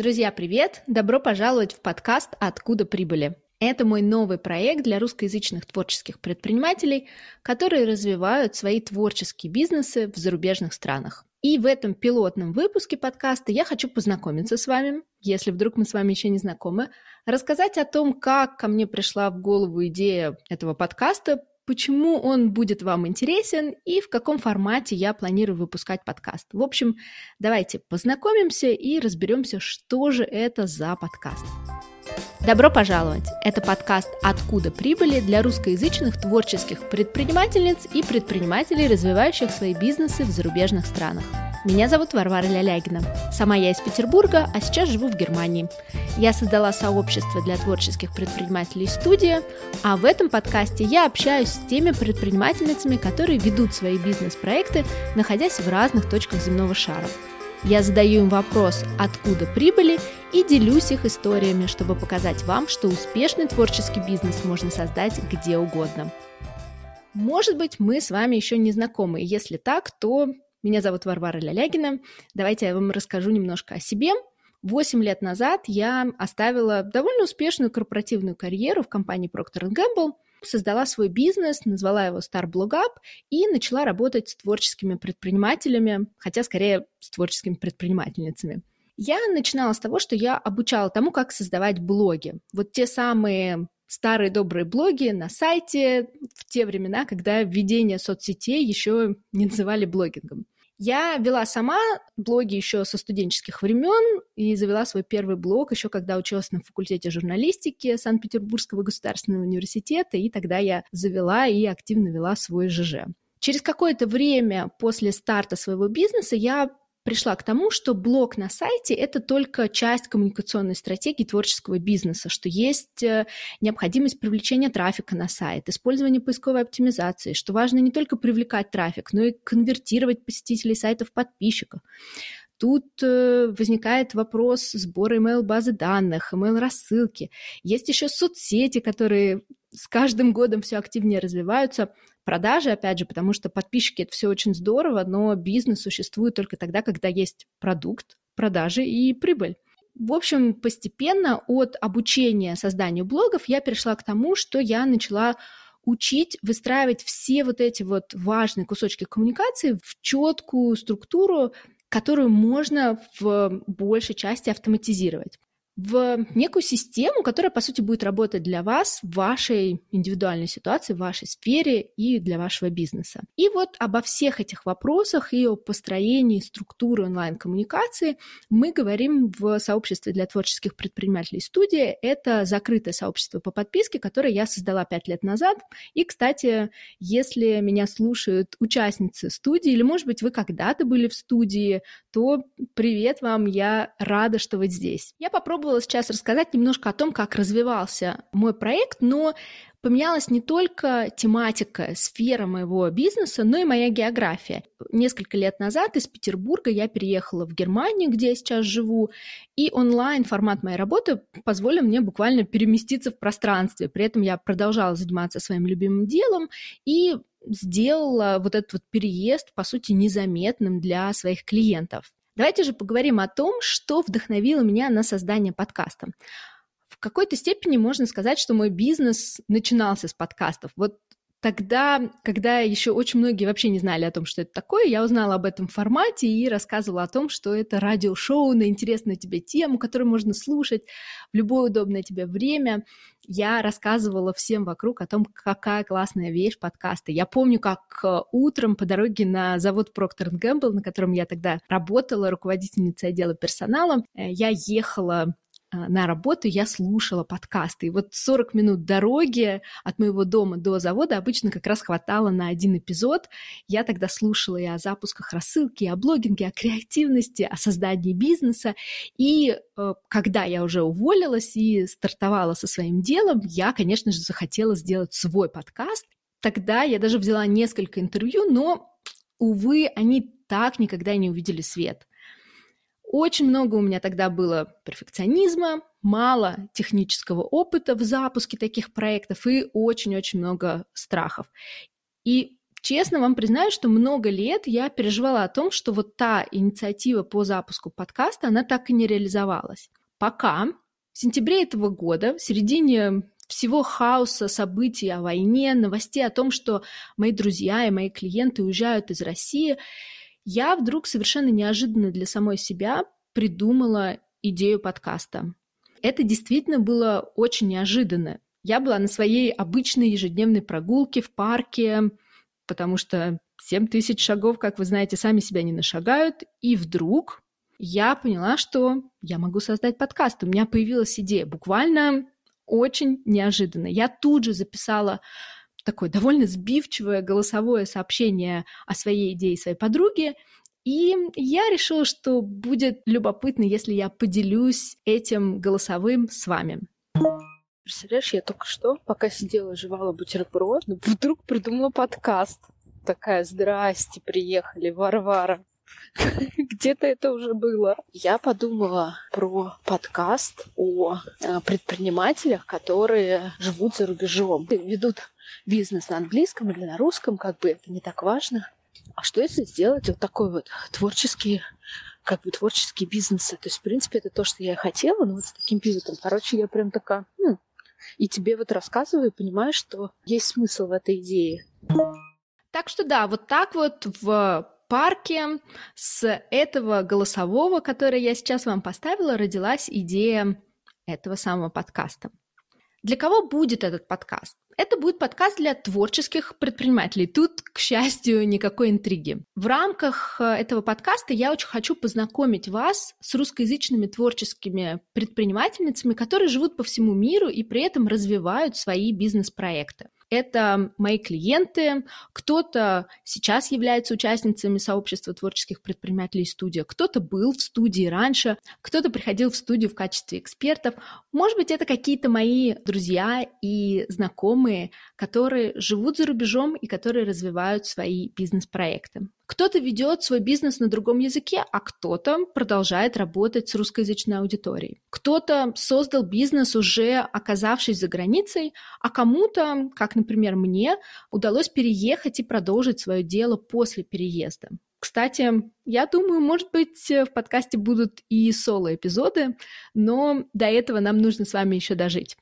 Друзья, привет! Добро пожаловать в подкаст «Откуда прибыли?». Это мой новый проект для русскоязычных творческих предпринимателей, которые развивают свои творческие бизнесы в зарубежных странах. И в этом пилотном выпуске подкаста я хочу познакомиться с вами, если вдруг мы с вами еще не знакомы, рассказать о том, как ко мне пришла в голову идея этого подкаста, почему он будет вам интересен и в каком формате я планирую выпускать подкаст. В общем, давайте познакомимся и разберемся, что же это за подкаст. Добро пожаловать! Это подкаст «Откуда прибыли» для русскоязычных творческих предпринимательниц и предпринимателей, развивающих свои бизнесы в зарубежных странах. Меня зовут Варвара Лялягина. Сама я из Петербурга, а сейчас живу в Германии. Я создала сообщество для творческих предпринимателей «Студия», а в этом подкасте я общаюсь с теми предпринимательницами, которые ведут свои бизнес-проекты, находясь в разных точках земного шара. Я задаю им вопрос, откуда прибыли, и делюсь их историями, чтобы показать вам, что успешный творческий бизнес можно создать где угодно. Может быть, мы с вами еще не знакомы. Если так, то меня зовут Варвара Лялягина. Давайте я вам расскажу немножко о себе. Восемь лет назад я оставила довольно успешную корпоративную карьеру в компании Procter Gamble, создала свой бизнес, назвала его Star Blog Up и начала работать с творческими предпринимателями, хотя скорее с творческими предпринимательницами. Я начинала с того, что я обучала тому, как создавать блоги. Вот те самые старые добрые блоги на сайте в те времена, когда введение соцсетей еще не называли блогингом. Я вела сама блоги еще со студенческих времен и завела свой первый блог еще когда училась на факультете журналистики Санкт-Петербургского государственного университета, и тогда я завела и активно вела свой ЖЖ. Через какое-то время после старта своего бизнеса я пришла к тому, что блог на сайте – это только часть коммуникационной стратегии творческого бизнеса, что есть э, необходимость привлечения трафика на сайт, использование поисковой оптимизации, что важно не только привлекать трафик, но и конвертировать посетителей сайта в подписчиков. Тут э, возникает вопрос сбора email-базы данных, email-рассылки. Есть еще соцсети, которые с каждым годом все активнее развиваются. Продажи, опять же, потому что подписчики – это все очень здорово, но бизнес существует только тогда, когда есть продукт, продажи и прибыль. В общем, постепенно от обучения созданию блогов я перешла к тому, что я начала учить выстраивать все вот эти вот важные кусочки коммуникации в четкую структуру, которую можно в большей части автоматизировать в некую систему, которая, по сути, будет работать для вас в вашей индивидуальной ситуации, в вашей сфере и для вашего бизнеса. И вот обо всех этих вопросах и о построении структуры онлайн-коммуникации мы говорим в сообществе для творческих предпринимателей студии. Это закрытое сообщество по подписке, которое я создала пять лет назад. И, кстати, если меня слушают участницы студии, или, может быть, вы когда-то были в студии, то привет вам, я рада, что вы здесь. Я попробовала попробовала сейчас рассказать немножко о том, как развивался мой проект, но поменялась не только тематика, сфера моего бизнеса, но и моя география. Несколько лет назад из Петербурга я переехала в Германию, где я сейчас живу, и онлайн-формат моей работы позволил мне буквально переместиться в пространстве. При этом я продолжала заниматься своим любимым делом и сделала вот этот вот переезд, по сути, незаметным для своих клиентов. Давайте же поговорим о том, что вдохновило меня на создание подкаста. В какой-то степени можно сказать, что мой бизнес начинался с подкастов. Вот Тогда, когда еще очень многие вообще не знали о том, что это такое, я узнала об этом формате и рассказывала о том, что это радиошоу на интересную тебе тему, которую можно слушать в любое удобное тебе время. Я рассказывала всем вокруг о том, какая классная вещь подкасты. Я помню, как э, утром по дороге на завод Procter Gamble, на котором я тогда работала, руководительницей отдела персонала, э, я ехала на работу я слушала подкасты. И вот 40 минут дороги от моего дома до завода обычно как раз хватало на один эпизод. Я тогда слушала и о запусках рассылки, и о блогинге, о креативности, о создании бизнеса. И э, когда я уже уволилась и стартовала со своим делом, я, конечно же, захотела сделать свой подкаст. Тогда я даже взяла несколько интервью, но, увы, они так никогда не увидели свет. Очень много у меня тогда было перфекционизма, мало технического опыта в запуске таких проектов и очень-очень много страхов. И честно вам признаю, что много лет я переживала о том, что вот та инициатива по запуску подкаста, она так и не реализовалась. Пока в сентябре этого года, в середине всего хаоса событий о войне, новостей о том, что мои друзья и мои клиенты уезжают из России, я вдруг совершенно неожиданно для самой себя придумала идею подкаста. Это действительно было очень неожиданно. Я была на своей обычной ежедневной прогулке в парке, потому что 7 тысяч шагов, как вы знаете, сами себя не нашагают, и вдруг я поняла, что я могу создать подкаст. У меня появилась идея буквально очень неожиданно. Я тут же записала такое довольно сбивчивое голосовое сообщение о своей идее своей подруге, и я решила, что будет любопытно, если я поделюсь этим голосовым с вами. Представляешь, я только что, пока сидела, жевала бутерброд, вдруг придумала подкаст. Такая, здрасте, приехали, Варвара. Где-то это уже было. Я подумала про подкаст о э, предпринимателях, которые живут за рубежом, ведут бизнес на английском или на русском, как бы это не так важно. А что если сделать вот такой вот творческий как бы творческие бизнесы. То есть, в принципе, это то, что я и хотела, но вот с таким пивотом. Короче, я прям такая, хм. и тебе вот рассказываю, понимаю, что есть смысл в этой идее. Так что да, вот так вот в парке с этого голосового, который я сейчас вам поставила, родилась идея этого самого подкаста. Для кого будет этот подкаст? Это будет подкаст для творческих предпринимателей. Тут, к счастью, никакой интриги. В рамках э, этого подкаста я очень хочу познакомить вас с русскоязычными творческими предпринимательницами, которые живут по всему миру и при этом развивают свои бизнес-проекты. Это мои клиенты, кто-то сейчас является участницами сообщества творческих предпринимателей студия, кто-то был в студии раньше, кто-то приходил в студию в качестве экспертов. Может быть, это какие-то мои друзья и знакомые, которые живут за рубежом и которые развивают свои бизнес-проекты. Кто-то ведет свой бизнес на другом языке, а кто-то продолжает работать с русскоязычной аудиторией. Кто-то создал бизнес, уже оказавшись за границей, а кому-то, как, например, мне, удалось переехать и продолжить свое дело после переезда. Кстати, я думаю, может быть, в подкасте будут и соло-эпизоды, но до этого нам нужно с вами еще дожить.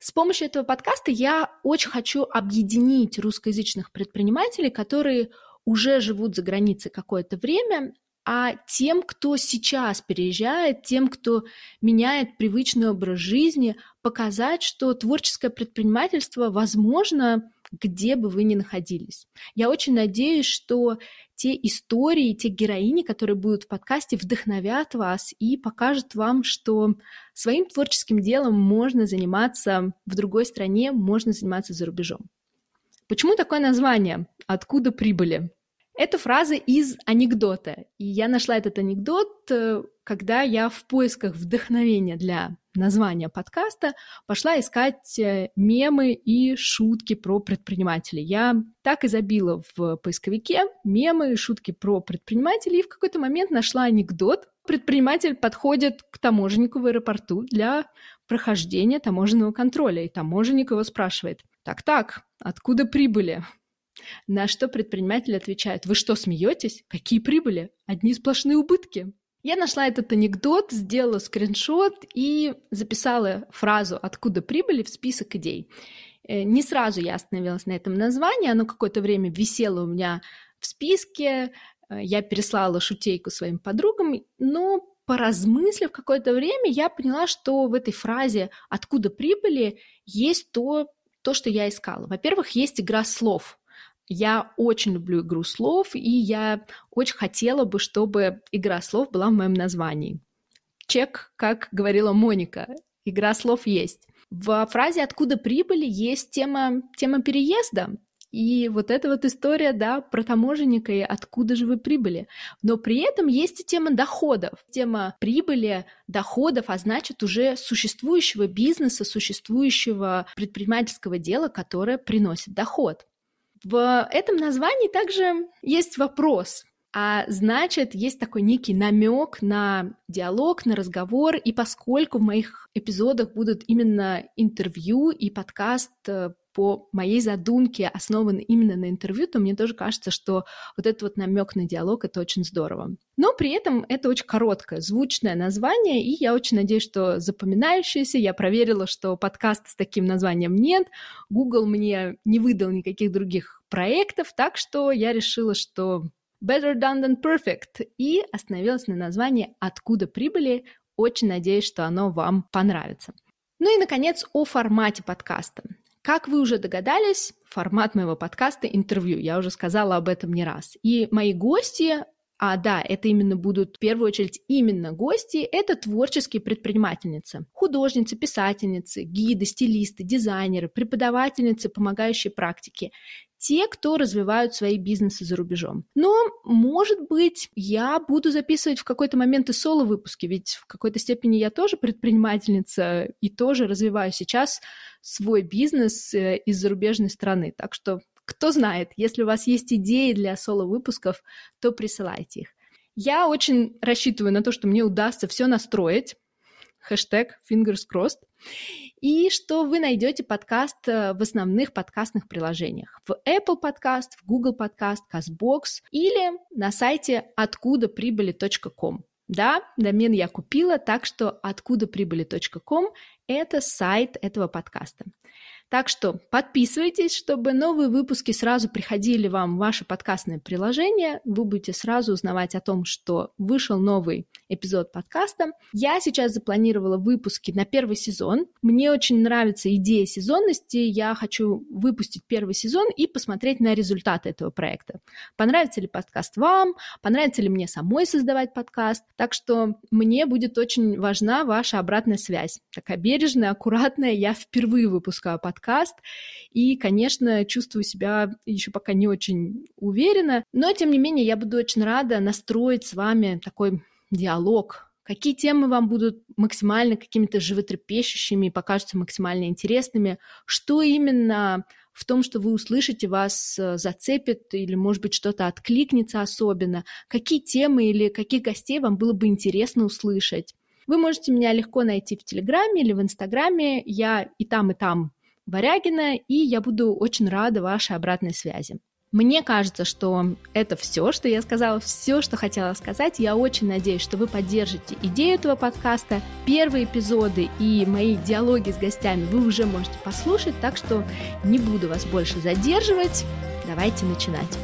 С помощью этого подкаста я очень хочу объединить русскоязычных предпринимателей, которые уже живут за границей какое-то время, а тем, кто сейчас переезжает, тем, кто меняет привычный образ жизни, показать, что творческое предпринимательство возможно, где бы вы ни находились. Я очень надеюсь, что те истории, те героини, которые будут в подкасте, вдохновят вас и покажут вам, что своим творческим делом можно заниматься в другой стране, можно заниматься за рубежом. Почему такое название? Откуда прибыли? Это фраза из анекдота. И я нашла этот анекдот, э, когда я в поисках вдохновения для названия подкаста пошла искать э, мемы и шутки про предпринимателей. Я так и забила в поисковике мемы и шутки про предпринимателей, и в какой-то момент нашла анекдот. Предприниматель подходит к таможеннику в аэропорту для прохождения таможенного контроля, и таможенник его спрашивает, так-так, откуда прибыли? На что предприниматель отвечает, вы что, смеетесь? Какие прибыли? Одни сплошные убытки. Я нашла этот анекдот, сделала скриншот и записала фразу «Откуда прибыли» в список идей. Э, не сразу я остановилась на этом названии, оно какое-то время висело у меня в списке, э, я переслала шутейку своим подругам, но поразмыслив какое-то время, я поняла, что в этой фразе «откуда прибыли» есть то, то, что я искала. Во-первых, есть игра слов. Я очень люблю игру слов, и я очень хотела бы, чтобы игра слов была в моем названии. Чек, как говорила Моника, игра слов есть. В фразе «Откуда прибыли» есть тема, тема переезда. И вот эта вот история, да, про таможенника и откуда же вы прибыли. Но при этом есть и тема доходов. Тема прибыли, доходов, а значит уже существующего бизнеса, существующего предпринимательского дела, которое приносит доход. В этом названии также есть вопрос, а значит, есть такой некий намек на диалог, на разговор, и поскольку в моих эпизодах будут именно интервью и подкаст э, по моей задумке основан именно на интервью, то мне тоже кажется, что вот этот вот намек на диалог — это очень здорово. Но при этом это очень короткое, звучное название, и я очень надеюсь, что запоминающееся. Я проверила, что подкаста с таким названием нет. Google мне не выдал никаких других проектов, так что я решила, что Better Done Than Perfect, и остановилась на названии «Откуда прибыли?». Очень надеюсь, что оно вам понравится. Ну и, наконец, о формате подкаста. Как вы уже догадались, формат моего подкаста – интервью. Я уже сказала об этом не раз. И мои гости а да, это именно будут в первую очередь именно гости, это творческие предпринимательницы, художницы, писательницы, гиды, стилисты, дизайнеры, преподавательницы, помогающие практики те, кто развивают свои бизнесы за рубежом. Но, может быть, я буду записывать в какой-то момент и соло-выпуски, ведь в какой-то степени я тоже предпринимательница и тоже развиваю сейчас свой бизнес э, из зарубежной страны. Так что, кто знает, если у вас есть идеи для соло-выпусков, то присылайте их. Я очень рассчитываю на то, что мне удастся все настроить, хэштег fingers crossed, и что вы найдете подкаст э, в основных подкастных приложениях. В Apple Podcast, в Google Podcast, CastBox или на сайте откуда прибыли.ком. Да, домен я купила, так что откуда прибыли.ком – это сайт этого подкаста. Так что подписывайтесь, чтобы новые выпуски сразу приходили вам в ваше подкастное приложение. Вы будете сразу узнавать о том, что вышел новый эпизод подкаста. Я сейчас запланировала выпуски на первый сезон. Мне очень нравится идея сезонности. Я хочу выпустить первый сезон и посмотреть на результаты этого проекта. Понравится ли подкаст вам? Понравится ли мне самой создавать подкаст? Так что мне будет очень важна ваша обратная связь. Такая бережная, аккуратная. Я впервые выпускаю подкаст подкаст. И, конечно, чувствую себя еще пока не очень уверенно. Но, тем не менее, я буду очень рада настроить с вами такой диалог, какие темы вам будут максимально какими-то животрепещущими и покажутся максимально интересными, что именно в том, что вы услышите, вас э, зацепит или, может быть, что-то откликнется особенно, какие темы или каких гостей вам было бы интересно услышать. Вы можете меня легко найти в Телеграме или в Инстаграме. Я и там, и там Варягина, и я буду очень рада вашей обратной связи. Мне кажется, что это все, что я сказала, все, что хотела сказать. Я очень надеюсь, что вы поддержите идею этого подкаста. Первые эпизоды и мои диалоги с гостями вы уже можете послушать, так что не буду вас больше задерживать. Давайте начинать.